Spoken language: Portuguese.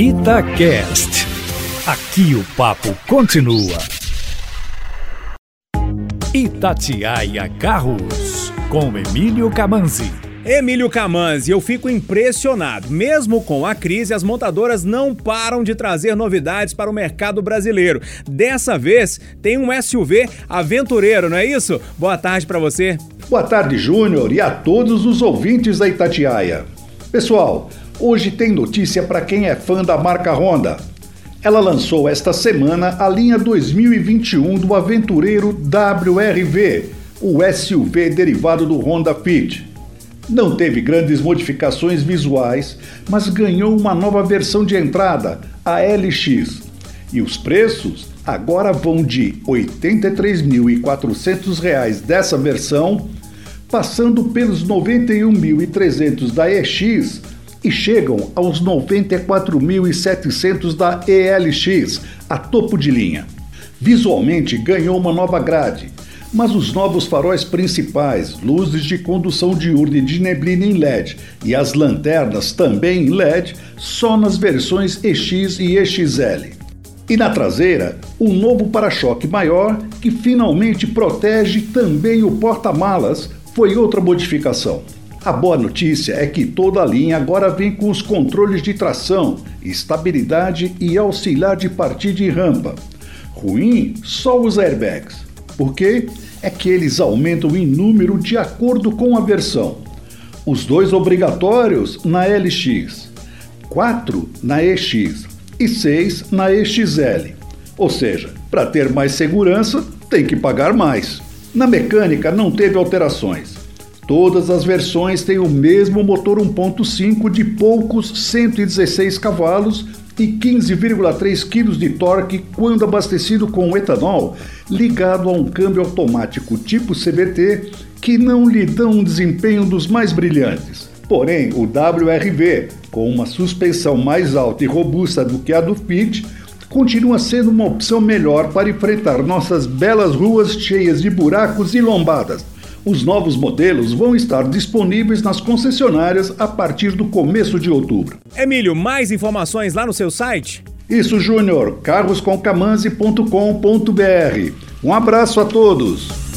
Itacast. Aqui o papo continua. Itatiaia Carros, com Emílio Camanzi. Emílio Camanzi, eu fico impressionado. Mesmo com a crise, as montadoras não param de trazer novidades para o mercado brasileiro. Dessa vez, tem um SUV aventureiro, não é isso? Boa tarde para você. Boa tarde, Júnior, e a todos os ouvintes da Itatiaia. Pessoal, Hoje tem notícia para quem é fã da marca Honda. Ela lançou esta semana a linha 2021 do aventureiro WRV, o SUV derivado do Honda Fit. Não teve grandes modificações visuais, mas ganhou uma nova versão de entrada, a LX. E os preços agora vão de R$ 83.400 dessa versão, passando pelos R$ 91.300 da EX e chegam aos 94.700 da ELX, a topo de linha. Visualmente ganhou uma nova grade, mas os novos faróis principais, luzes de condução diurna de neblina em LED e as lanternas também em LED, só nas versões EX e EXL. E na traseira, um novo para-choque maior que finalmente protege também o porta-malas foi outra modificação. A boa notícia é que toda a linha agora vem com os controles de tração, estabilidade e auxiliar de partida e rampa. Ruim só os airbags. Por quê? É que eles aumentam em número de acordo com a versão. Os dois obrigatórios na LX, 4 na EX e 6 na EXL. Ou seja, para ter mais segurança, tem que pagar mais. Na mecânica não teve alterações. Todas as versões têm o mesmo motor 1.5 de poucos 116 cavalos e 15,3 kg de torque quando abastecido com etanol, ligado a um câmbio automático tipo CBT que não lhe dão um desempenho dos mais brilhantes. Porém, o WRV, com uma suspensão mais alta e robusta do que a do Fit, continua sendo uma opção melhor para enfrentar nossas belas ruas cheias de buracos e lombadas os novos modelos vão estar disponíveis nas concessionárias a partir do começo de outubro. Emílio, mais informações lá no seu site? Isso, Júnior, carroscomcamanzi.com.br. Um abraço a todos.